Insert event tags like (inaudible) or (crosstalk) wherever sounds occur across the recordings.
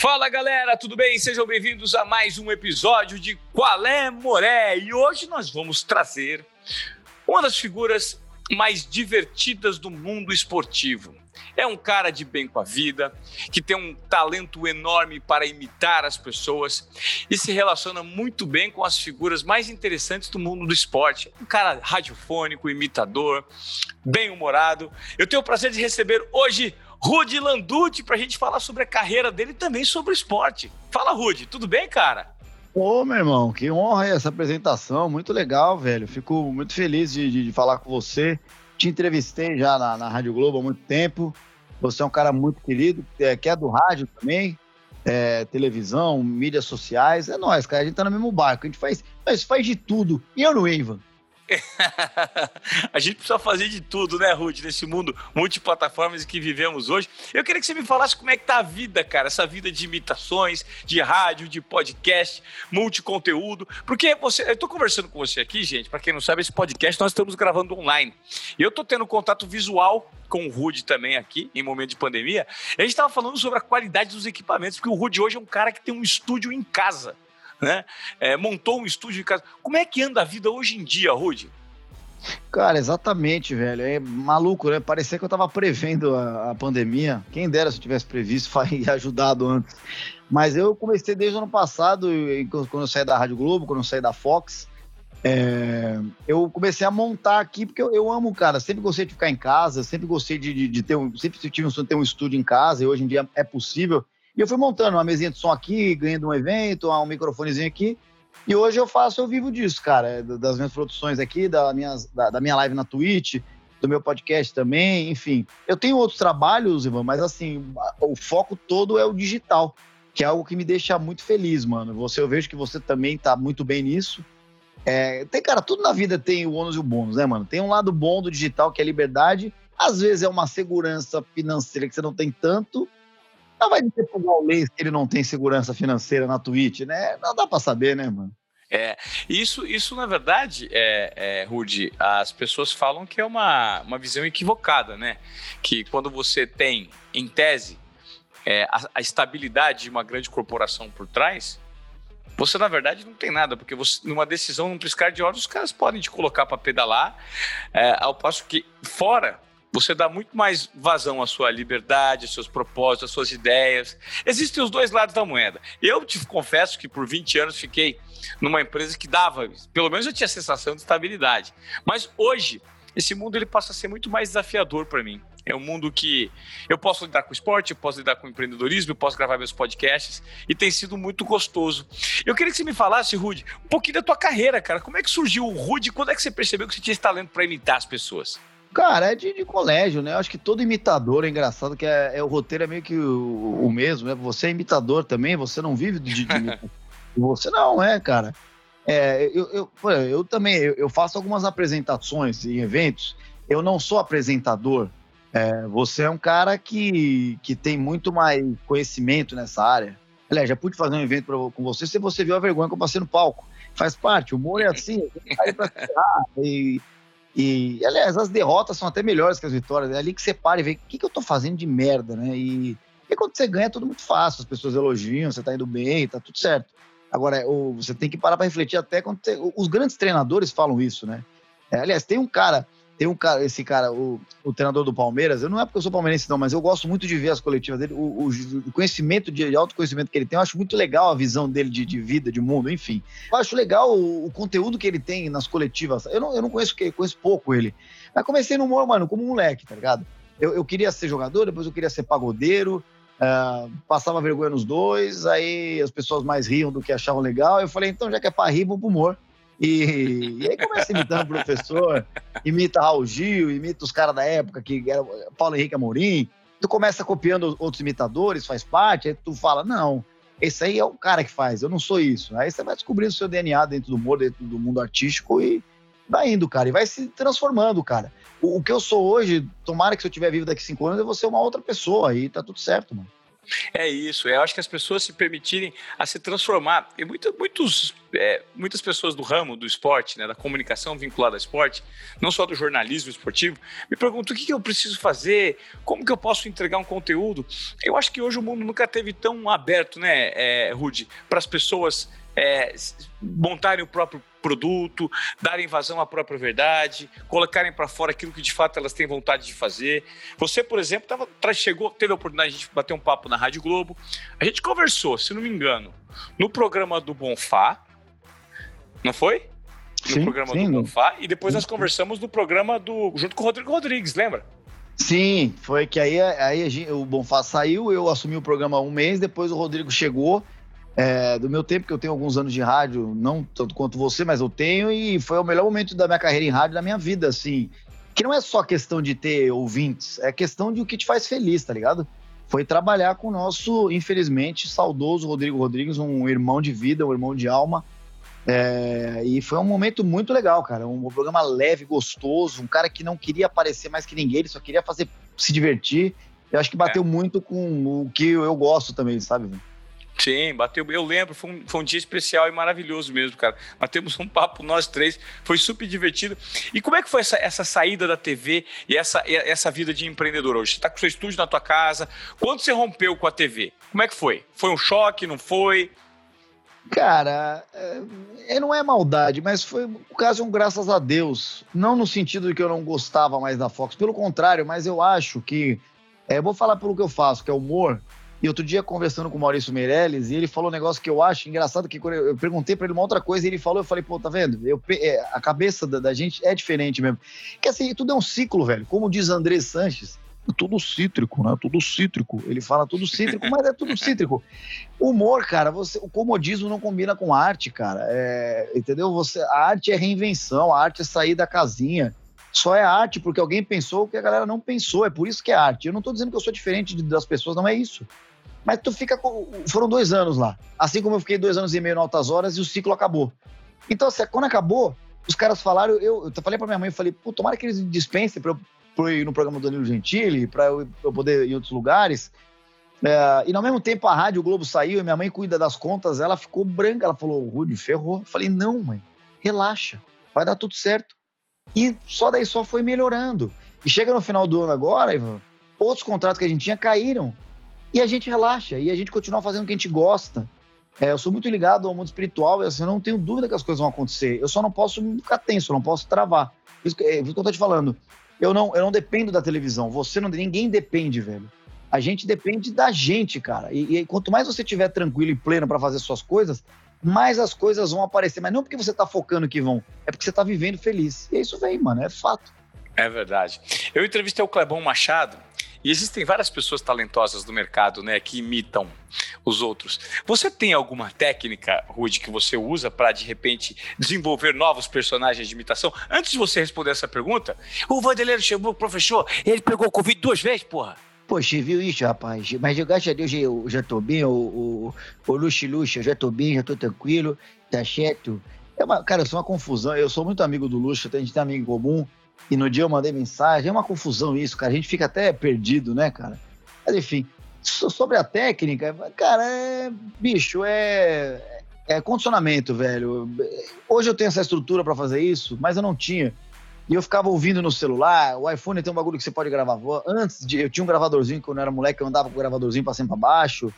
Fala galera, tudo bem? Sejam bem-vindos a mais um episódio de Qual é Moré? E hoje nós vamos trazer uma das figuras mais divertidas do mundo esportivo. É um cara de bem com a vida, que tem um talento enorme para imitar as pessoas e se relaciona muito bem com as figuras mais interessantes do mundo do esporte. Um cara radiofônico, imitador, bem-humorado. Eu tenho o prazer de receber hoje Rudy Landucci para a gente falar sobre a carreira dele e também sobre o esporte. Fala, Rudy, tudo bem, cara? Ô, meu irmão, que honra essa apresentação, muito legal, velho. Fico muito feliz de, de, de falar com você. Te entrevistei já na, na, Rádio Globo há muito tempo. Você é um cara muito querido, é, que é do rádio também, é, televisão, mídias sociais. É nós, cara. A gente tá no mesmo barco. A gente faz, faz de tudo. E eu não, Ivan? (laughs) a gente precisa fazer de tudo, né, Ruth, nesse mundo multiplataformas que vivemos hoje. Eu queria que você me falasse como é que tá a vida, cara, essa vida de imitações, de rádio, de podcast, multiconteúdo. Porque você, eu tô conversando com você aqui, gente, para quem não sabe, esse podcast nós estamos gravando online. E eu tô tendo contato visual com o Rude também aqui, em momento de pandemia. A gente estava falando sobre a qualidade dos equipamentos, porque o Rude hoje é um cara que tem um estúdio em casa né? É, montou um estúdio em casa. Como é que anda a vida hoje em dia, Rude? Cara, exatamente, velho. É maluco, né? Parecia que eu tava prevendo a, a pandemia. Quem dera se eu tivesse previsto (laughs) e ajudado antes. Mas eu comecei desde o ano passado, quando eu saí da Rádio Globo, quando eu saí da Fox. É, eu comecei a montar aqui porque eu, eu, amo, cara. Sempre gostei de ficar em casa, sempre gostei de, de, de ter um. Sempre tive um sonho de ter um estúdio em casa e hoje em dia é possível. E eu fui montando uma mesinha de som aqui, ganhando um evento, um microfonezinho aqui. E hoje eu faço, eu vivo disso, cara, das minhas produções aqui, da, minhas, da, da minha live na Twitch, do meu podcast também, enfim. Eu tenho outros trabalhos, Ivan, mas assim, o foco todo é o digital, que é algo que me deixa muito feliz, mano. Você, eu vejo que você também tá muito bem nisso. É, tem, cara, tudo na vida tem o ônus e o bônus, né, mano? Tem um lado bom do digital, que é a liberdade. Às vezes é uma segurança financeira que você não tem tanto, não vai dizer pro Gaules que ele não tem segurança financeira na Twitch, né? Não dá para saber, né, mano? É, isso, isso na verdade, é, é, Rudy, as pessoas falam que é uma, uma visão equivocada, né? Que quando você tem, em tese, é, a, a, estabilidade de uma grande corporação por trás, você na verdade não tem nada, porque você, numa decisão, num piscar de olhos, os caras podem te colocar para pedalar, é, ao passo que fora você dá muito mais vazão à sua liberdade, aos seus propósitos, às suas ideias. Existem os dois lados da moeda. Eu te confesso que por 20 anos fiquei numa empresa que dava, pelo menos eu tinha a sensação de estabilidade. Mas hoje, esse mundo ele passa a ser muito mais desafiador para mim. É um mundo que eu posso lidar com esporte, eu posso lidar com empreendedorismo, eu posso gravar meus podcasts e tem sido muito gostoso. Eu queria que você me falasse, Rude, um pouquinho da tua carreira, cara. Como é que surgiu o Rude? Quando é que você percebeu que você tinha esse talento para imitar as pessoas? Cara, é de, de, colégio, né? Eu acho que todo imitador é engraçado, que é, é o roteiro é meio que o, o, mesmo, né? Você é imitador também, você não vive de, de (laughs) Você não é, cara. É, eu, eu, eu também eu, eu, faço algumas apresentações em eventos. Eu não sou apresentador. É, você é um cara que, que tem muito mais conhecimento nessa área. Aliás, já pude fazer um evento pra, com você se você viu a vergonha que eu passei no palco. Faz parte, o humor é assim, pra (laughs) e e, aliás, as derrotas são até melhores que as vitórias. É ali que você para e vê o que, que eu tô fazendo de merda, né? E, e quando você ganha é tudo muito fácil, as pessoas elogiam, você tá indo bem, tá tudo certo. Agora, você tem que parar para refletir até quando você, os grandes treinadores falam isso, né? É, aliás, tem um cara tem um cara, esse cara, o, o treinador do Palmeiras, eu não é porque eu sou palmeirense, não, mas eu gosto muito de ver as coletivas dele, o, o conhecimento de, de autoconhecimento que ele tem, eu acho muito legal a visão dele de, de vida, de mundo, enfim. Eu acho legal o, o, conteúdo que ele tem nas coletivas. Eu não, eu não conheço, conheço pouco ele. Mas comecei no humor, mano, como moleque, tá ligado? Eu, eu queria ser jogador, depois eu queria ser pagodeiro, uh, passava vergonha nos dois, aí as pessoas mais riam do que achavam legal. Eu falei, então já que é pra rir, vou pro humor. E, e aí começa imitando o professor, imita Raul Gil, imita os caras da época, que era Paulo Henrique Amorim. Tu começa copiando outros imitadores, faz parte, aí tu fala, não, esse aí é o cara que faz, eu não sou isso. Aí você vai descobrindo o seu DNA dentro do humor, dentro do mundo artístico e vai indo, cara, e vai se transformando, cara. O, o que eu sou hoje, tomara que se eu tiver vivo daqui cinco anos, eu vou ser uma outra pessoa, aí tá tudo certo, mano. É isso, eu acho que as pessoas se permitirem a se transformar. E muito, muitos, é, muitas pessoas do ramo do esporte, né, da comunicação vinculada ao esporte, não só do jornalismo esportivo, me perguntam o que, que eu preciso fazer, como que eu posso entregar um conteúdo. Eu acho que hoje o mundo nunca teve tão aberto, né, é, Rude, para as pessoas é, montarem o próprio produto, darem vazão à própria verdade, colocarem para fora aquilo que de fato elas têm vontade de fazer. Você, por exemplo, tava, chegou, teve a oportunidade de bater um papo na Rádio Globo. A gente conversou, se não me engano, no programa do Bonfá, não foi? No sim, programa sim, do Bonfá, e depois nós conversamos no programa do junto com o Rodrigo Rodrigues, lembra? Sim, foi que aí, aí o Bonfá saiu, eu assumi o programa há um mês, depois o Rodrigo chegou é, do meu tempo, que eu tenho alguns anos de rádio, não tanto quanto você, mas eu tenho, e foi o melhor momento da minha carreira em rádio, da minha vida, assim. Que não é só questão de ter ouvintes, é questão de o que te faz feliz, tá ligado? Foi trabalhar com o nosso, infelizmente, saudoso Rodrigo Rodrigues, um irmão de vida, um irmão de alma. É, e foi um momento muito legal, cara. Um programa leve, gostoso, um cara que não queria aparecer mais que ninguém, ele só queria fazer se divertir. Eu acho que bateu é. muito com o que eu gosto também, sabe? Sim, bateu. Eu lembro, foi um, foi um, dia especial e maravilhoso mesmo, cara. Batemos um papo nós três, foi super divertido. E como é que foi essa, essa saída da TV e essa, essa vida de empreendedor hoje? Você está com seu estúdio na tua casa. Quando você rompeu com a TV? Como é que foi? Foi um choque, não foi? Cara, é, é não é maldade, mas foi o caso um graças a Deus. Não no sentido de que eu não gostava mais da Fox, pelo contrário, mas eu acho que. É, vou falar pelo que eu faço, que é humor. E outro dia, conversando com o Maurício Meirelles, e ele falou um negócio que eu acho engraçado, que eu perguntei para ele uma outra coisa, e ele falou, eu falei, pô, tá vendo? Eu, é, a cabeça da, da, gente é diferente mesmo. Que assim, tudo é um ciclo, velho. Como diz André Sanches, tudo cítrico, né? Tudo cítrico. Ele fala tudo cítrico, mas é tudo cítrico. Humor, cara, você, o comodismo não combina com arte, cara. É, entendeu? Você, a arte é reinvenção, a arte é sair da casinha. Só é arte porque alguém pensou o que a galera não pensou. É por isso que é arte. Eu não tô dizendo que eu sou diferente das pessoas, não é isso. Mas tu fica. Foram dois anos lá. Assim como eu fiquei dois anos e meio no Altas Horas e o ciclo acabou. Então, assim, quando acabou, os caras falaram. Eu, eu falei pra minha mãe, eu falei, pô, tomara que eles dispensem pra eu, eu ir no programa do Danilo Gentili, pra eu, eu poder ir em outros lugares. É, e ao mesmo tempo a Rádio Globo saiu e minha mãe cuida das contas, ela ficou branca. Ela falou, Rude, ferrou. Eu falei, não, mãe, relaxa, vai dar tudo certo. E só daí só foi melhorando. E chega no final do ano agora, Ivan, outros contratos que a gente tinha caíram. E a gente relaxa, e a gente continua fazendo o que a gente gosta. É, eu sou muito ligado ao mundo espiritual e assim, eu não tenho dúvida que as coisas vão acontecer. Eu só não posso ficar tenso, eu não posso travar. Isso, é, isso que eu tô te falando. Eu não, eu não dependo da televisão. Você não, ninguém depende, velho. A gente depende da gente, cara. E, e quanto mais você estiver tranquilo e pleno para fazer suas coisas, mais as coisas vão aparecer. Mas não porque você tá focando que vão, é porque você tá vivendo feliz. E isso vem, mano, é fato. É verdade. Eu entrevistei o Clebão Machado e existem várias pessoas talentosas no mercado, né, que imitam os outros. Você tem alguma técnica, Rude, que você usa para de repente desenvolver novos personagens de imitação? Antes de você responder essa pergunta, o Vandeleiro chegou, professor, ele pegou Covid duas vezes, porra. Poxa, viu isso, rapaz? Mas graças a Deus eu já tô bem, o, o, o Luxo Luxo, eu já tô bem, já tô tranquilo, tá certo? É uma, cara, isso é uma confusão. Eu sou muito amigo do Luxo, a gente tem amigo em comum. E no dia eu mandei mensagem. É uma confusão isso, cara. A gente fica até perdido, né, cara? Mas enfim, sobre a técnica, cara, é. Bicho, é. É condicionamento, velho. Hoje eu tenho essa estrutura para fazer isso, mas eu não tinha. E eu ficava ouvindo no celular. O iPhone tem um bagulho que você pode gravar. Antes de, eu tinha um gravadorzinho quando eu era moleque, eu andava com o gravadorzinho pra cima pra baixo.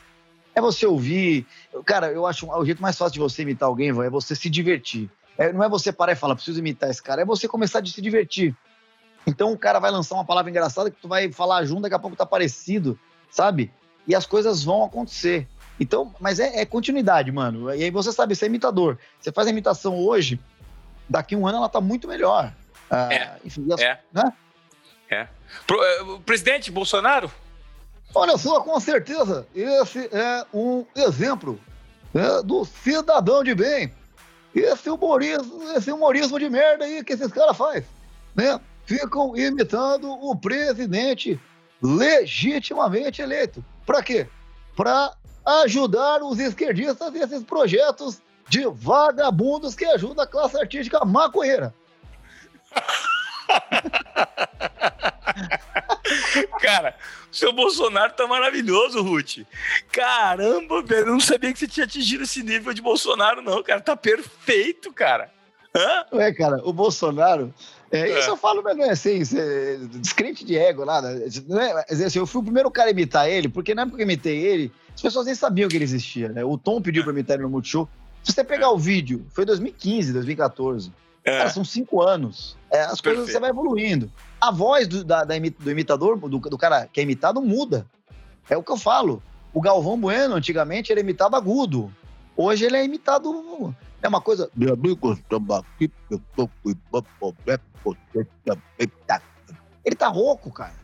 É você ouvir. Cara, eu acho o jeito mais fácil de você imitar alguém, é você se divertir. É, não é você parar e falar, preciso imitar esse cara, é você começar a se divertir. Então o cara vai lançar uma palavra engraçada que tu vai falar junto, daqui a pouco tá parecido, sabe? E as coisas vão acontecer. Então, mas é, é continuidade, mano. E aí você sabe, você é imitador. Você faz a imitação hoje, daqui a um ano ela tá muito melhor. Ah, é. Enfim, é. Né? É. Pro, eh, o presidente Bolsonaro? Olha só, com certeza, esse é um exemplo né, do cidadão de bem esse humorismo, esse humorismo de merda aí que esses caras fazem, né? Ficam imitando o presidente legitimamente eleito. Para quê? Para ajudar os esquerdistas nesses projetos de vagabundos que ajudam a classe artística maconheira. (laughs) Cara, o seu Bolsonaro tá maravilhoso, Ruth. Caramba, velho, eu não sabia que você tinha atingido esse nível de Bolsonaro, não, cara. Tá perfeito, cara. Hã? É, cara, o Bolsonaro. É, é. Isso eu falo, mas não é assim, é descrente de ego, nada. Não é, assim, eu fui o primeiro cara a imitar ele, porque na época que eu imitei ele, as pessoas nem sabiam que ele existia, né? O Tom pediu pra imitar ele no Multishow. Se você pegar o vídeo, foi 2015, 2014. É. Cara, são cinco anos. É, as Perfeito. coisas você vai evoluindo. A voz do, da, da, do imitador, do, do cara que é imitado, muda. É o que eu falo. O Galvão Bueno, antigamente, ele imitava agudo. Hoje ele é imitado. É uma coisa. Meu amigo, aqui, eu tô com Ele tá rouco, cara.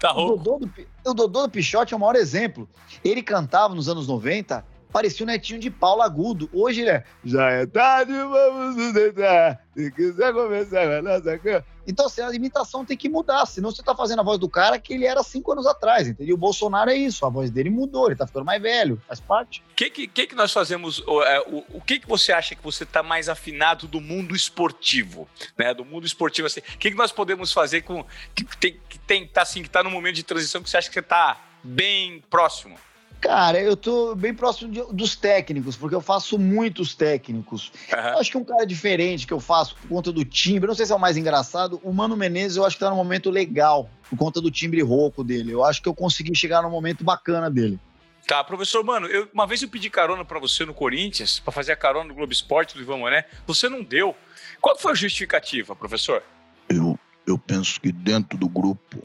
Tá rouco. O Dodô, do, o Dodô do Pichote é o maior exemplo. Ele cantava nos anos 90 parecia o netinho de Paulo Agudo. Hoje ele é. Já é tarde, vamos nos deitar. Se quiser começar a nossa cama. Então, assim, a imitação tem que mudar. Senão você tá fazendo a voz do cara que ele era cinco anos atrás, entendeu? O Bolsonaro é isso. A voz dele mudou, ele tá ficando mais velho, faz parte. O que, que, que, nós fazemos? O, é, o, o que, que você acha que você tá mais afinado do mundo esportivo? Né? Do mundo esportivo, assim. O que, que nós podemos fazer com. Que tem, que tem, tá assim, que tá no momento de transição que você acha que você tá bem próximo? Cara, eu tô bem próximo de, dos técnicos, porque eu faço muitos técnicos. Uhum. Eu acho que um cara diferente que eu faço por conta do timbre, não sei se é o mais engraçado, o Mano Menezes eu acho que tá num momento legal, por conta do timbre rouco dele. Eu acho que eu consegui chegar num momento bacana dele. Tá, professor, mano, eu, uma vez eu pedi carona para você no Corinthians, para fazer a carona no Globo Esporte do Ivan Mané, você não deu. Qual foi a justificativa, professor? Eu, eu penso que dentro do grupo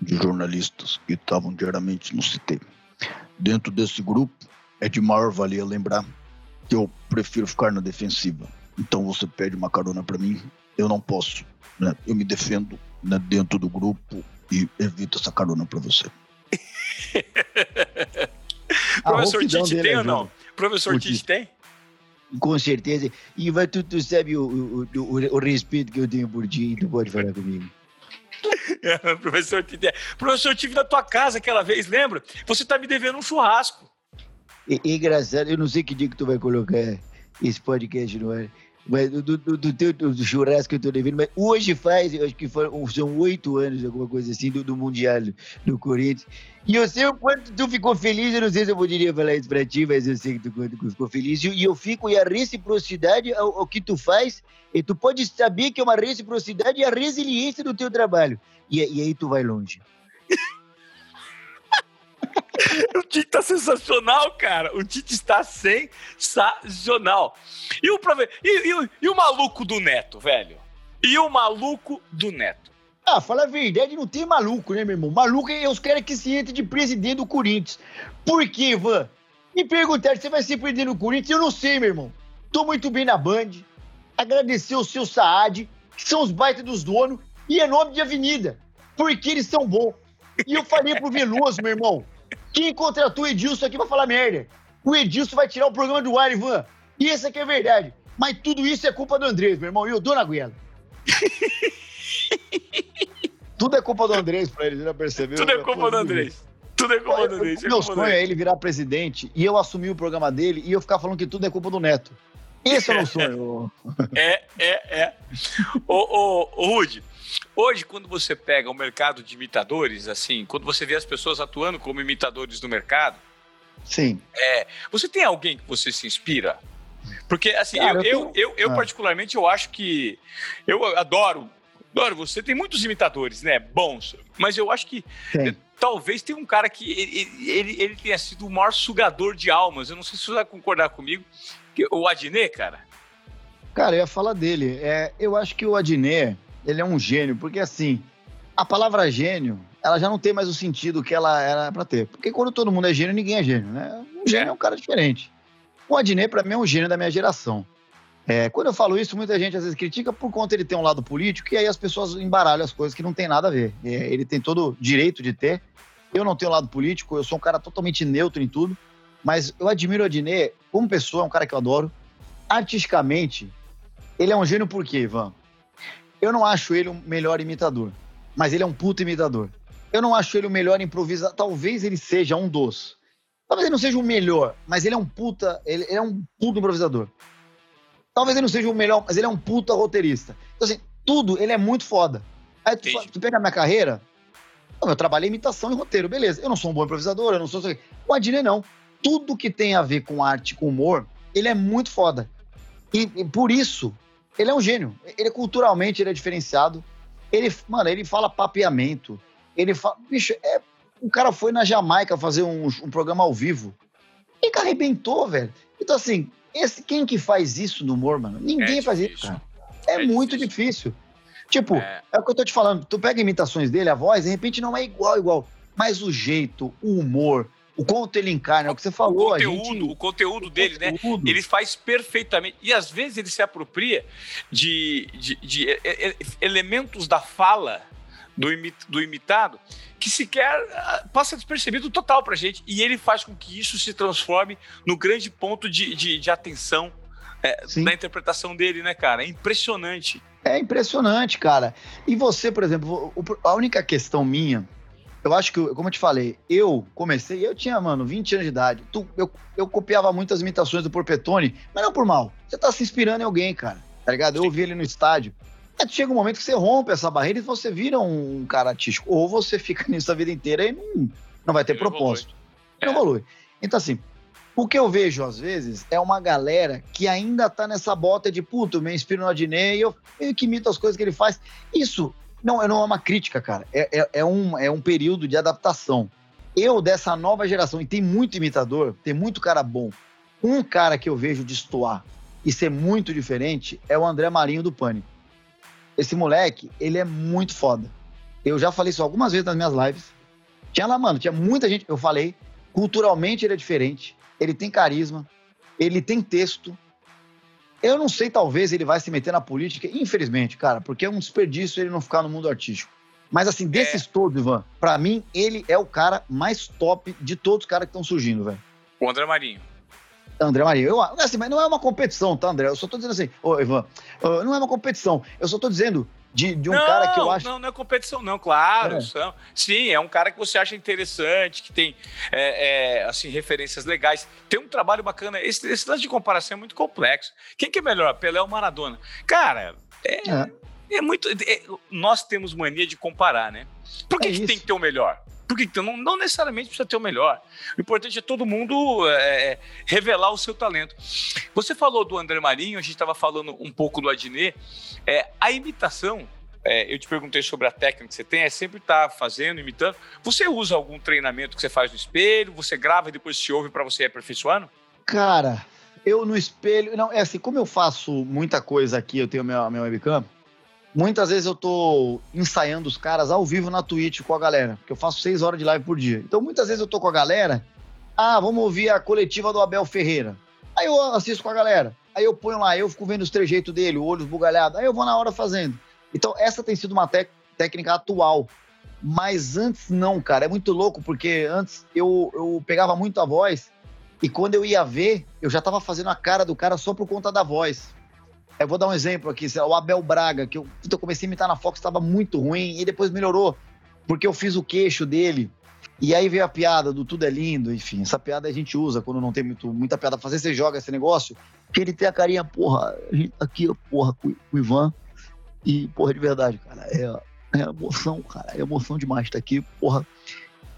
de jornalistas que estavam diariamente no CT. Dentro desse grupo, é de maior valia lembrar que eu prefiro ficar na defensiva. Então você pede uma carona para mim, eu não posso. Né? Eu me defendo né, dentro do grupo e evito essa carona para você. (laughs) Professor Tite tem ou não? Professor Tite tem? Com certeza. E vai, tu, tu sabe o, o, o, o respeito que eu tenho por ti, tu pode falar comigo. (laughs) professor, professor, tive na tua casa aquela vez, lembra? Você tá me devendo um churrasco. É, é engraçado, eu não sei que dia que tu vai colocar esse podcast no ar. Mas do, do, do teu do churrasco que eu tô devendo, mas hoje faz, acho que foram, são oito anos, alguma coisa assim, do, do Mundial do Corinthians. E eu sei o quanto tu ficou feliz, eu não sei se eu poderia falar isso pra ti, mas eu sei que tu ficou feliz. E, eu fico, e a reciprocidade ao, ao, que tu faz, e tu pode saber que é uma reciprocidade e a resiliência do teu trabalho. E, e aí tu vai longe. (laughs) (laughs) o Tite tá sensacional, cara. O Tite está sensacional. E o, e, e, e o maluco do Neto, velho? E o maluco do Neto? Ah, fala a verdade, não tem maluco, né, meu irmão? Maluco é os caras que se entram de presidente do Corinthians. Por quê, Van? Me perguntaram, você vai ser presidente do Corinthians? Eu não sei, meu irmão. Tô muito bem na Band. Agradecer o seu Saad, que são os baitas dos donos, e é nome de avenida, porque eles são bons. E eu falei pro Veloso, meu irmão, quem contratou o Edilson aqui vai falar merda? O Edilson vai tirar o programa do ar, Ivan. E essa aqui é a verdade. Mas tudo isso é culpa do Andrés, meu irmão. E eu dou na goela. (laughs) tudo é culpa do Andrés pra ele, já percebeu? Tudo é culpa do Andrés. Tudo é culpa do Andrés. Meu sonho é ele virar presidente e eu assumir o programa dele e eu ficar falando que tudo é culpa do Neto. Esse é o meu sonho. (laughs) é, é, é. Ô, ô, ô Rude, Hoje, quando você pega o mercado de imitadores, assim, quando você vê as pessoas atuando como imitadores no mercado, sim. É, você tem alguém que você se inspira? Porque, assim, Cara, eu, eu, eu, eu, ah. particularmente, eu acho que. Eu adoro. Adoro, você tem muitos imitadores, né? Bons. Mas eu acho que. Sim. Talvez tenha um cara que ele, ele, ele tenha sido o maior sugador de almas. Eu não sei se você vai concordar comigo. Que, o Adnet, cara. Cara, eu ia falar dele. É, eu acho que o Adnet, ele é um gênio, porque assim, a palavra gênio, ela já não tem mais o sentido que ela era para ter. Porque quando todo mundo é gênio, ninguém é gênio, né? Um gênio é um cara diferente. O Adnet, para mim, é um gênio da minha geração. É, quando eu falo isso, muita gente às vezes critica por conta ele ter um lado político e aí as pessoas embaralham as coisas que não tem nada a ver. É, ele tem todo o direito de ter. Eu não tenho lado político, eu sou um cara totalmente neutro em tudo, mas eu admiro o Adnet como pessoa, é um cara que eu adoro. Artisticamente, ele é um gênio por quê, Ivan? Eu não acho ele o melhor imitador, mas ele é um puto imitador. Eu não acho ele o melhor improvisador. Talvez ele seja um dos. Talvez ele não seja o melhor, mas ele é um puta. Ele, ele é um puto improvisador. Talvez ele não seja o melhor, mas ele é um puta roteirista. Então, assim, tudo, ele é muito foda. Aí tu, tu pega a minha carreira, Eu trabalhei imitação e roteiro, beleza. Eu não sou um bom improvisador, eu não sou. O Adnet não. Tudo que tem a ver com arte, com humor, ele é muito foda. E, e por isso, ele é um gênio. Ele culturalmente ele é diferenciado. Ele, mano, ele fala papeamento. Ele fala. Bicho, é, o cara foi na Jamaica fazer um, um programa ao vivo. E arrebentou, velho. Então, assim, esse, quem que faz isso no humor, mano? Ninguém é faz isso, cara. É, é muito difícil. difícil. Tipo, é. é. o que eu tô te falando. Tu pega imitações dele, a voz, de repente não é igual, igual. Mas o jeito, o humor, o quanto ele encarna, é o que você falou. O conteúdo, gente... o conteúdo o dele, né? conteúdo. né? Ele faz perfeitamente. E às vezes ele se apropria de, de, de elementos da fala do, imit, do imitado que sequer ah, passa despercebido total pra gente. E ele faz com que isso se transforme no grande ponto de, de, de atenção é, da interpretação dele, né, cara? É impressionante. É impressionante, cara. E você, por exemplo, a única questão minha, eu acho que, como eu te falei, eu comecei, eu tinha, mano, 20 anos de idade. Tu, eu, eu copiava muitas imitações do Porpetone, mas não por mal. Você tá se inspirando em alguém, cara. Tá ligado? Eu ouvi ele no estádio. Chega um momento que você rompe essa barreira e você vira um cara artístico. Ou você fica (laughs) nisso a vida inteira e não, não vai ter ele propósito. Evolui. Não é. evolui. Então, assim, o que eu vejo, às vezes, é uma galera que ainda tá nessa bota de, puto, me inspiro no Adnei eu meio que imito as coisas que ele faz. Isso não, não é uma crítica, cara. É, é, é, um, é um período de adaptação. Eu, dessa nova geração, e tem muito imitador, tem muito cara bom. Um cara que eu vejo destoar e ser muito diferente é o André Marinho do Pânico. Esse moleque, ele é muito foda. Eu já falei isso algumas vezes nas minhas lives. Tinha lá, mano, tinha muita gente. Eu falei, culturalmente ele é diferente ele tem carisma, ele tem texto. Eu não sei, talvez ele vai se meter na política, infelizmente, cara, porque é um desperdício ele não ficar no mundo artístico. Mas assim, desses é. todos, Ivan, para mim, ele é o cara mais top de todos os caras que estão surgindo, velho. O André Marinho. André Marinho, eu, assim, mas não é uma competição, tá, André? Eu só tô dizendo assim, ô, Ivan, não é uma competição. Eu só tô dizendo de, de um não, cara que eu acho. Não, não é competição, não, claro. É. São, sim, é um cara que você acha interessante, que tem é, é, assim, referências legais. Tem um trabalho bacana. Esse, esse lance de comparação é muito complexo. Quem que é melhor, Pelé ou Maradona? Cara, é, é. é muito. É, nós temos mania de comparar, né? Por que, que tem que ter o melhor? Porque então, não, não, necessariamente precisa ter o melhor. O importante é todo mundo é, revelar o seu talento. Você falou do André Marinho, a gente estava falando um pouco do Adnet. É, a imitação, é, eu te perguntei sobre a técnica que você tem, é sempre estar tá fazendo, imitando. Você usa algum treinamento que você faz no espelho? Você grava e depois se ouve para você ir aperfeiçoando? Cara, eu no espelho. Não, é assim, como eu faço muita coisa aqui, eu tenho minha, minha webcam. Muitas vezes eu tô ensaiando os caras ao vivo na Twitch com a galera, porque eu faço seis horas de live por dia. Então muitas vezes eu tô com a galera, ah, vamos ouvir a coletiva do Abel Ferreira. Aí eu assisto com a galera, aí eu ponho lá, eu fico vendo os trejeitos dele, o olho aí eu vou na hora fazendo. Então essa tem sido uma técnica atual. Mas antes não, cara, é muito louco, porque antes eu, eu pegava muito a voz e quando eu ia ver, eu já tava fazendo a cara do cara só por conta da voz. Eu vou dar um exemplo aqui, o Abel Braga, que eu, eu comecei a imitar na Fox, estava muito ruim, e depois melhorou, porque eu fiz o queixo dele. E aí veio a piada do tudo é lindo, enfim, essa piada a gente usa quando não tem muito, muita piada pra fazer, você joga esse negócio, que ele tem a carinha, porra, tá aqui, porra, com o Ivan, e, porra, de verdade, cara, é, é emoção, cara, é emoção demais estar tá aqui, porra.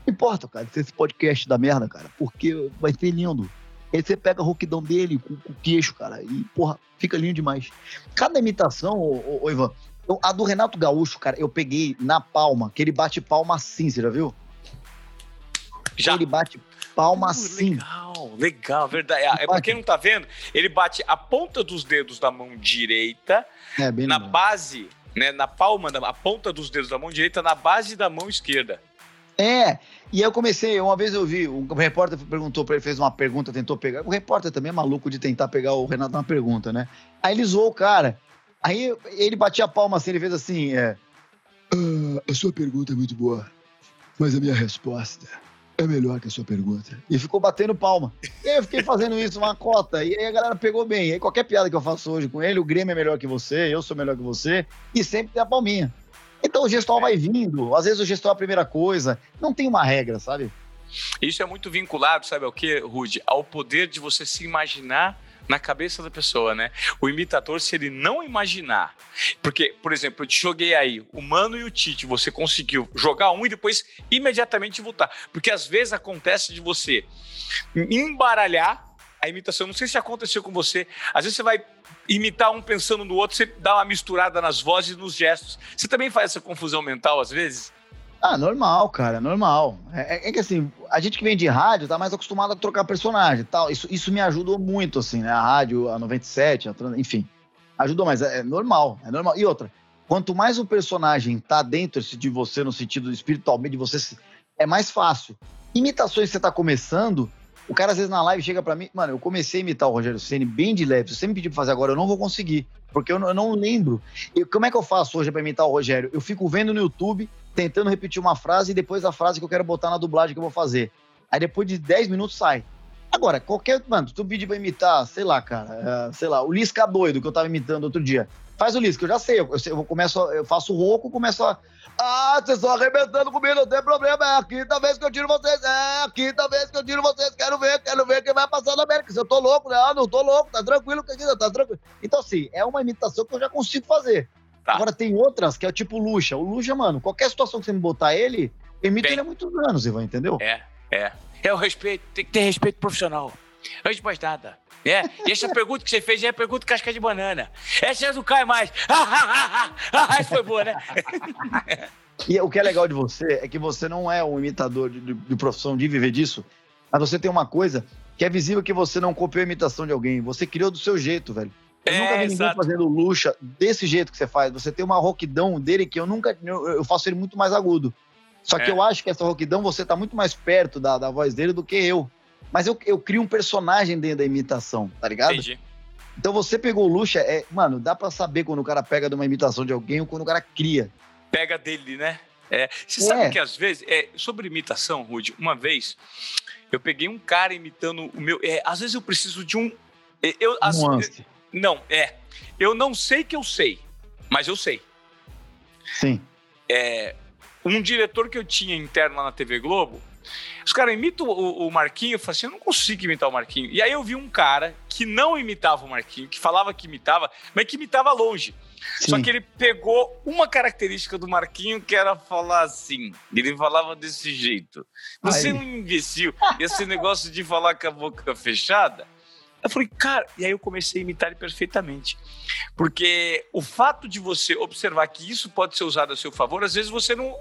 Não importa, cara, se esse podcast da merda, cara, porque vai ser lindo. Aí você pega a rouquidão dele com, com, o queixo, cara, e, porra, fica lindo demais. Cada imitação, ô, ô, ô Ivan, eu, a do Renato Gaúcho, cara, eu peguei na palma, que ele bate palma assim, você já viu? Já. Ele bate palma uh, assim. Legal, legal, verdade. É, pra quem não tá vendo, ele bate a ponta dos dedos da mão direita é, na base, né, na palma, da, a ponta dos dedos da mão direita na base da mão esquerda. É, e eu comecei, uma vez eu vi, um repórter perguntou para ele, fez uma pergunta, tentou pegar. O repórter também é maluco de tentar pegar o Renato na pergunta, né? Aí ele zoou o cara. Aí ele batia a palma assim, ele fez assim: é, ah, A sua pergunta é muito boa, mas a minha resposta é melhor que a sua pergunta. E ficou batendo palma. E aí eu fiquei fazendo isso, uma cota. E aí a galera pegou bem. E aí qualquer piada que eu faço hoje com ele, o Grêmio é melhor que você, eu sou melhor que você, e sempre tem a palminha. Então o gestor vai vindo, às vezes o gestor é a primeira coisa, não tem uma regra, sabe? Isso é muito vinculado, sabe ao que, Rude? Ao poder de você se imaginar na cabeça da pessoa, né? O imitador, se ele não imaginar, porque, por exemplo, eu te joguei aí o Mano e o Tite, você conseguiu jogar um e depois imediatamente voltar. Porque às vezes acontece de você embaralhar a imitação. Não sei se aconteceu com você. Às vezes você vai imitar um pensando no outro, você dá uma misturada nas vozes e nos gestos. Você também faz essa confusão mental às vezes? Ah, normal, cara, normal. É, é, que assim, a gente que vem de rádio tá mais acostumado a trocar personagem tal. Isso, isso me ajudou muito, assim, né? A rádio, a 97, a, enfim. Ajudou, mas é, é, normal, é normal. E outra, quanto mais o personagem tá dentro de você, no sentido espiritualmente de você, é mais fácil. Imitações que você tá começando, o cara às vezes na live chega para mim, mano, eu comecei a imitar o Rogério Ceni bem de leve. Se você me pedir pra fazer agora, eu não vou conseguir, porque eu não, eu não lembro. E como é que eu faço hoje para imitar o Rogério? Eu fico vendo no YouTube tentando repetir uma frase e depois a frase que eu quero botar na dublagem que eu vou fazer. Aí depois de 10 minutos sai. Agora, qualquer. Mano, tu pedir pra imitar, sei lá, cara, uh, sei lá, o Lisca doido que eu tava imitando outro dia. Faz o Lisca, eu já sei. Eu, eu, começo, eu faço rouco, começo a. Ah, vocês estão arrebentando comigo, não tem problema. É a quinta vez que eu tiro vocês. É a quinta vez que eu tiro vocês. Quero ver, quero ver quem vai passar na América. Se eu tô louco, né? Ah, não tô louco, tá tranquilo, tá tranquilo. Então, assim, é uma imitação que eu já consigo fazer. Tá. Agora tem outras que é tipo Luxa. O Luxa, mano, qualquer situação que você me botar ele, emite ele há muitos anos, Ivan, entendeu? É, é. É o respeito, tem que ter respeito profissional. Antes de mais nada. É, e essa pergunta que você fez é a pergunta casca de banana. Essa não cai mais. Essa foi boa, né? (laughs) e o que é legal de você é que você não é um imitador de, de, de profissão de viver disso, mas você tem uma coisa que é visível que você não copiou a imitação de alguém. Você criou do seu jeito, velho. Eu é, nunca vi ninguém exato. fazendo luxa desse jeito que você faz. Você tem uma roquidão dele que eu nunca. Eu faço ele muito mais agudo. Só que é. eu acho que essa roquidão você tá muito mais perto da, da voz dele do que eu. Mas eu, eu crio um personagem dentro da imitação, tá ligado? Entendi. Então você pegou o luxa, é, mano, dá para saber quando o cara pega de uma imitação de alguém ou quando o cara cria. Pega dele, né? É, você é. sabe que às vezes, é, sobre imitação, Rude, uma vez eu peguei um cara imitando o meu. É, às vezes eu preciso de um. Eu, as, não, é. Eu não sei que eu sei, mas eu sei. Sim. É, um diretor que eu tinha interno lá na TV Globo, os caras imitam o, o Marquinho, eu falei assim, eu não consigo imitar o Marquinho. E aí eu vi um cara que não imitava o Marquinho, que falava que imitava, mas que imitava longe. Sim. Só que ele pegou uma característica do Marquinho que era falar assim. Ele falava desse jeito. Você é um imbecil. Esse negócio de falar com a boca fechada eu falei, cara, e aí eu comecei a imitar ele perfeitamente. Porque o fato de você observar que isso pode ser usado a seu favor, às vezes você não.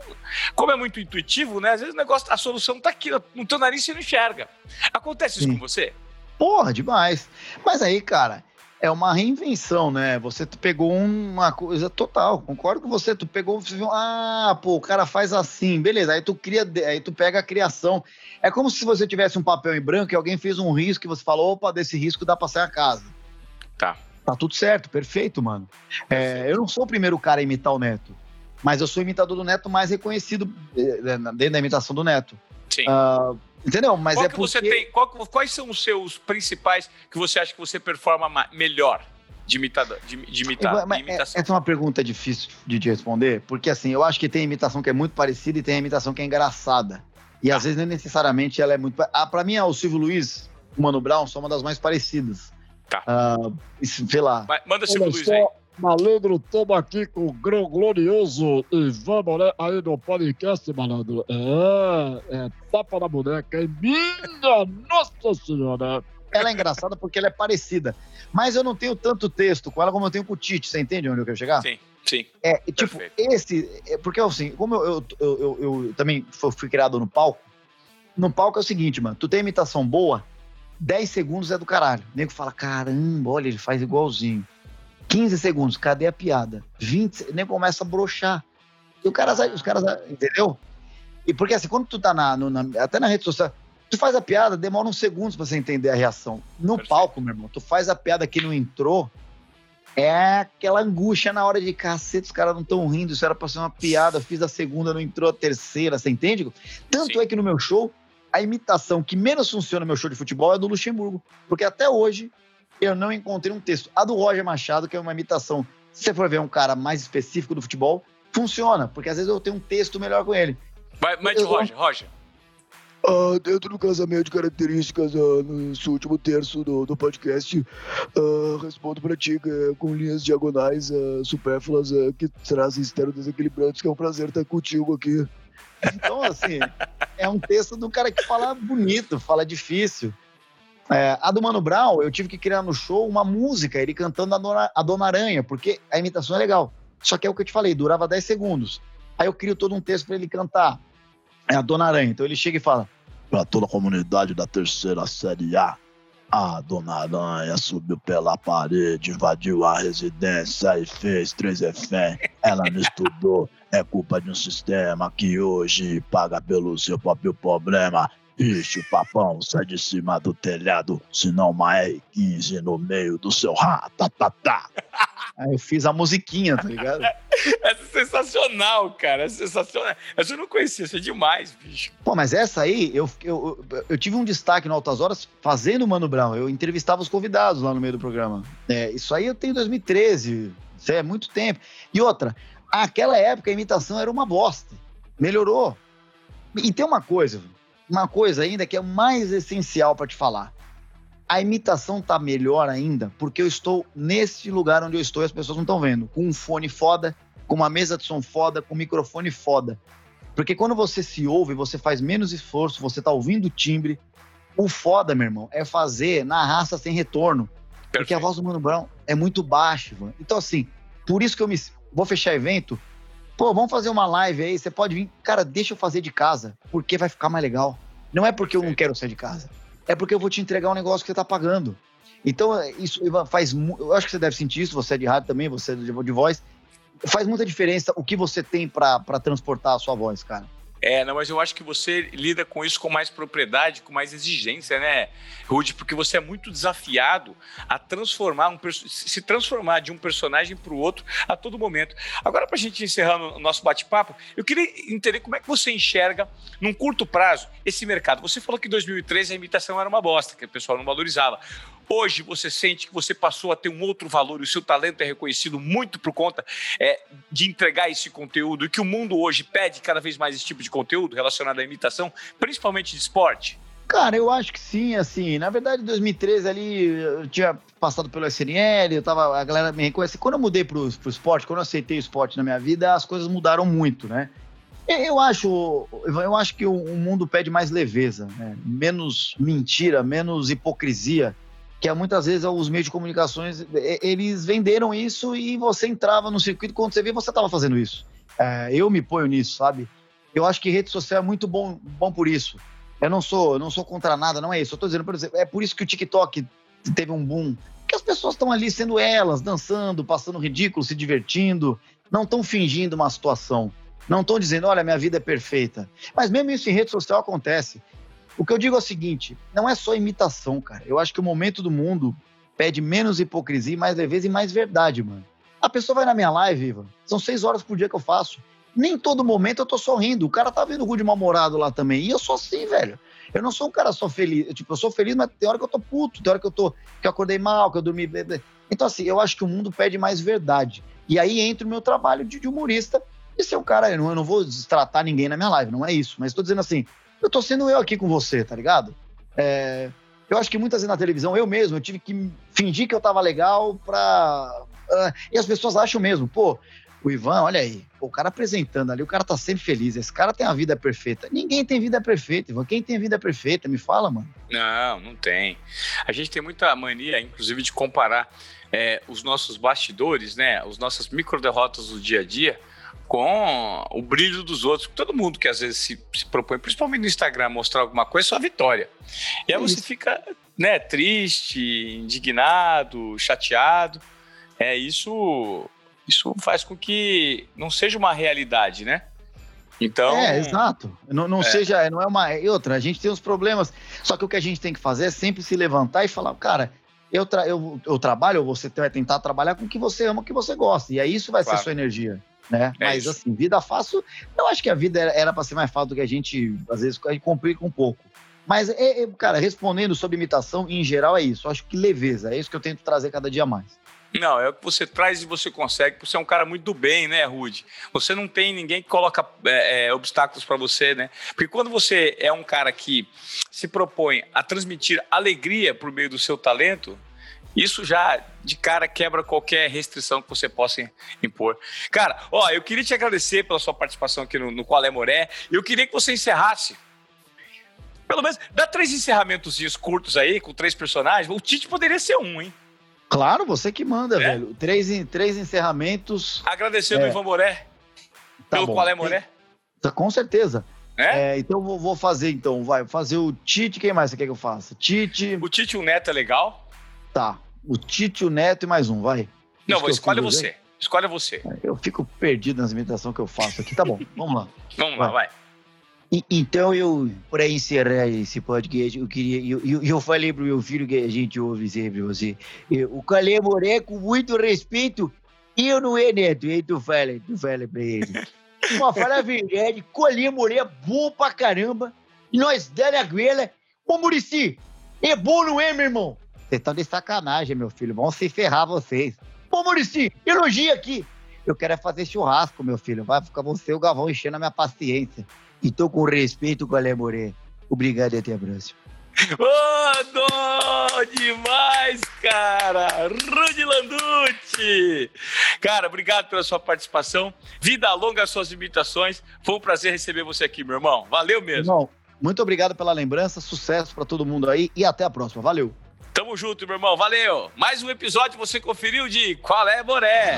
Como é muito intuitivo, né? Às vezes o negócio, a solução tá aqui, no teu nariz você não enxerga. Acontece isso Sim. com você? Porra, demais. Mas aí, cara, é uma reinvenção, né? Você pegou uma coisa total, concordo com você. Tu pegou, ah, pô, o cara faz assim, beleza. Aí tu cria, aí tu pega a criação. É como se você tivesse um papel em branco e alguém fez um risco e você falou, opa, desse risco dá pra sair a casa. Tá. Tá tudo certo, perfeito, mano. É, eu não sou o primeiro cara a imitar o Neto, mas eu sou o imitador do Neto mais reconhecido eh, dentro da imitação do Neto. Sim. Uh, Entendeu? Mas qual é que porque... você tem, qual, quais são os seus principais que você acha que você performa melhor de, imitador, de, de imitar? Mas, de imitação? Essa é uma pergunta difícil de responder, porque assim, eu acho que tem imitação que é muito parecida e tem imitação que é engraçada. E ah. às vezes nem necessariamente ela é muito. Ah, pra mim, o Silvio Luiz, o Mano Brown, são uma das mais parecidas. Tá. Uh, sei lá. manda Silvio Luiz aí. Malandro, estamos aqui com o grão glorioso e vamos né, aí no podcast, malandro. É, é tapa na boneca, é minha Nossa Senhora. Ela é engraçada porque ela é parecida. Mas eu não tenho tanto texto com ela como eu tenho com o Tite. Você entende onde eu quero chegar? Sim, sim. É, tipo, Perfeito. esse. É, porque assim, como eu, eu, eu, eu, eu também fui criado no palco, no palco é o seguinte, mano. Tu tem imitação boa, 10 segundos é do caralho. O nego fala: caramba, olha, ele faz igualzinho. 15 segundos, cadê a piada? 20, nem começa a brochar. E o cara, os caras, entendeu? E porque assim, quando tu tá na, no, na, até na rede social, tu faz a piada, demora uns segundos pra você entender a reação. No Perfeito. palco, meu irmão, tu faz a piada que não entrou, é aquela angústia na hora de cacete, os caras não estão rindo, isso era pra ser uma piada, eu fiz a segunda, não entrou a terceira, você entende? Tanto Sim. é que no meu show, a imitação que menos funciona no meu show de futebol é do Luxemburgo. Porque até hoje, eu não encontrei um texto. A do Roger Machado, que é uma imitação, se você for ver um cara mais específico do futebol, funciona, porque às vezes eu tenho um texto melhor com ele. Vai, mande eu, Roger, Roger. Uh, dentro do casamento de características, uh, no último terço do, do podcast, uh, respondo para ti uh, com linhas diagonais supérfluas que trazem externo desequilibrantes, que é um prazer estar contigo aqui. Então, assim, é um texto do cara que fala bonito, fala difícil. É, a do Mano Brown, eu tive que criar no show uma música, ele cantando a Dona, a Dona Aranha, porque a imitação é legal. Só que é o que eu te falei, durava 10 segundos. Aí eu crio todo um texto para ele cantar é a Dona Aranha. Então ele chega e fala: Para toda a comunidade da terceira série A, a Dona Aranha subiu pela parede, invadiu a residência e fez três reféns. Ela não estudou, é culpa de um sistema que hoje paga pelo seu próprio problema. Ixi, o papão sai de cima do telhado, senão uma R15 no meio do seu ratatatá. Aí eu fiz a musiquinha, tá ligado? (laughs) é sensacional, cara. É sensacional. Essa eu não conhecia, isso é demais, bicho. Pô, mas essa aí, eu, eu, eu tive um destaque no Altas Horas fazendo o Mano Brown. Eu entrevistava os convidados lá no meio do programa. É, isso aí eu tenho em 2013. Isso é muito tempo. E outra, aquela época a imitação era uma bosta. Melhorou. E tem uma coisa, uma coisa ainda que é mais essencial para te falar. A imitação tá melhor ainda porque eu estou nesse lugar onde eu estou e as pessoas não estão vendo. Com um fone foda, com uma mesa de som foda, com um microfone foda. Porque quando você se ouve, você faz menos esforço, você tá ouvindo o timbre. O foda, meu irmão, é fazer na raça sem retorno. Perfeito. Porque a voz do Mano Brown é muito baixa, mano. Então, assim, por isso que eu me. Vou fechar evento, Pô, vamos fazer uma live aí, você pode vir. Cara, deixa eu fazer de casa, porque vai ficar mais legal. Não é porque eu não quero sair de casa. É porque eu vou te entregar um negócio que você tá pagando. Então, isso faz. Eu acho que você deve sentir isso, você é de rádio também, você é de voz. Faz muita diferença o que você tem para transportar a sua voz, cara. É, não, mas eu acho que você lida com isso com mais propriedade, com mais exigência, né, Rude? Porque você é muito desafiado a transformar um se transformar de um personagem para o outro a todo momento. Agora, para a gente encerrar o nosso bate-papo, eu queria entender como é que você enxerga, num curto prazo, esse mercado. Você falou que em 2013 a imitação era uma bosta, que o pessoal não valorizava. Hoje você sente que você passou a ter um outro valor e o seu talento é reconhecido muito por conta é, de entregar esse conteúdo e que o mundo hoje pede cada vez mais esse tipo de conteúdo relacionado à imitação, principalmente de esporte? Cara, eu acho que sim, assim, na verdade, em 2013 ali, eu tinha passado pelo SNL, eu tava, a galera me reconhece. Quando eu mudei pro, pro esporte, quando eu aceitei o esporte na minha vida, as coisas mudaram muito, né? Eu acho, eu acho que o mundo pede mais leveza, né? menos mentira, menos hipocrisia que é, muitas vezes os meios de comunicações eles venderam isso e você entrava no circuito quando você via você estava fazendo isso. É, eu me ponho nisso, sabe? Eu acho que rede social é muito bom, bom por isso. Eu não sou, não sou contra nada, não é isso. Eu estou dizendo, por exemplo, é por isso que o TikTok teve um boom, que as pessoas estão ali sendo elas, dançando, passando ridículo, se divertindo, não estão fingindo uma situação. Não estão dizendo, olha, minha vida é perfeita. Mas mesmo isso em rede social acontece. O que eu digo é o seguinte: não é só imitação, cara. Eu acho que o momento do mundo pede menos hipocrisia, mais leveza e mais verdade, mano. A pessoa vai na minha live, Ivan, são seis horas por dia que eu faço. Nem todo momento eu tô sorrindo. O cara tá vendo o Rude mal-humorado lá também. E eu sou assim, velho. Eu não sou um cara só feliz. Eu, tipo, eu sou feliz, mas tem hora que eu tô puto, tem hora que eu tô. que eu acordei mal, que eu dormi. Então, assim, eu acho que o mundo pede mais verdade. E aí entra o meu trabalho de, de humorista e ser um cara. Eu não, eu não vou destratar ninguém na minha live, não é isso. Mas tô dizendo assim, eu tô sendo eu aqui com você, tá ligado? É, eu acho que muitas vezes na televisão, eu mesmo, eu tive que fingir que eu tava legal pra. Uh, e as pessoas acham mesmo, pô, o Ivan, olha aí, o cara apresentando ali, o cara tá sempre feliz, esse cara tem a vida perfeita. Ninguém tem vida perfeita, Ivan. Quem tem vida perfeita? Me fala, mano. Não, não tem. A gente tem muita mania, inclusive, de comparar é, os nossos bastidores, né? As nossas micro derrotas do dia a dia com o brilho dos outros. Todo mundo que às vezes se, se propõe, principalmente no Instagram, mostrar alguma coisa, é só vitória. E aí você isso. fica né, triste, indignado, chateado. É isso. Isso faz com que não seja uma realidade, né? Então. É, exato. Não, não é. seja, não é uma. E outra, a gente tem uns problemas. Só que o que a gente tem que fazer é sempre se levantar e falar, cara, eu, tra eu, eu trabalho, ou você vai tentar trabalhar com o que você ama, o que você gosta. E aí isso vai claro. ser sua energia né? É Mas isso. assim, vida fácil, eu acho que a vida era para ser mais fácil do que a gente, às vezes, a gente complica um pouco. Mas, é, é, cara, respondendo sobre imitação, em geral, é isso. Eu acho que leveza, é isso que eu tento trazer cada dia mais. Não, é o que você traz e você consegue. Você é um cara muito do bem, né, Rude? Você não tem ninguém que coloca é, é, obstáculos para você, né? Porque quando você é um cara que se propõe a transmitir alegria por meio do seu talento, isso já de cara quebra qualquer restrição que você possa impor. Cara, ó, eu queria te agradecer pela sua participação aqui no, no Qual é Moré. Eu queria que você encerrasse. Pelo menos, dá três encerramentos curtos aí, com três personagens. O Tite poderia ser um, hein? Claro, você que manda, é? velho. Três, três encerramentos. Agradecendo é. o Ivan Moré. Tá pelo bom. Qual é Moré? Com certeza. É? é então vou, vou, fazer, então, vai. Fazer o Tite, quem mais você quer que eu faça? Tite. O Tite o Neto é legal. Tá. O Tite, o Neto e mais um, vai. Não, vou, escolhe você. Aí? Escolhe você. Eu fico perdido nas imitações que eu faço aqui. Tá bom, (laughs) vamos lá. Vamos vai. lá, vai. E, então eu, para encerrar esse podcast, eu queria. Eu, eu, eu, falei pro meu filho que a gente ouve sempre você. Eu, o Calé Moré, com muito respeito, eu não é neto. E tu fala, tu fala pra ele. (laughs) Uma fala a verdade, Calé Moré é bom pra caramba. E nós dando a goela. Ô Murici, é bom, não é, meu irmão? Vocês estão de sacanagem, meu filho. Vão se ferrar vocês. Ô, Murici, elogia aqui. Eu quero é fazer churrasco, meu filho. Vai ficar você e o Gavão enchendo a minha paciência. E tô com respeito com a Lemoré. Obrigado e até a próxima. Oh, demais, cara! Rudy Landucci! Cara, obrigado pela sua participação. Vida longa às suas imitações. Foi um prazer receber você aqui, meu irmão. Valeu mesmo. Irmão, muito obrigado pela lembrança. Sucesso para todo mundo aí e até a próxima. Valeu! Tamo junto, meu irmão. Valeu. Mais um episódio você conferiu de Qual é Boré.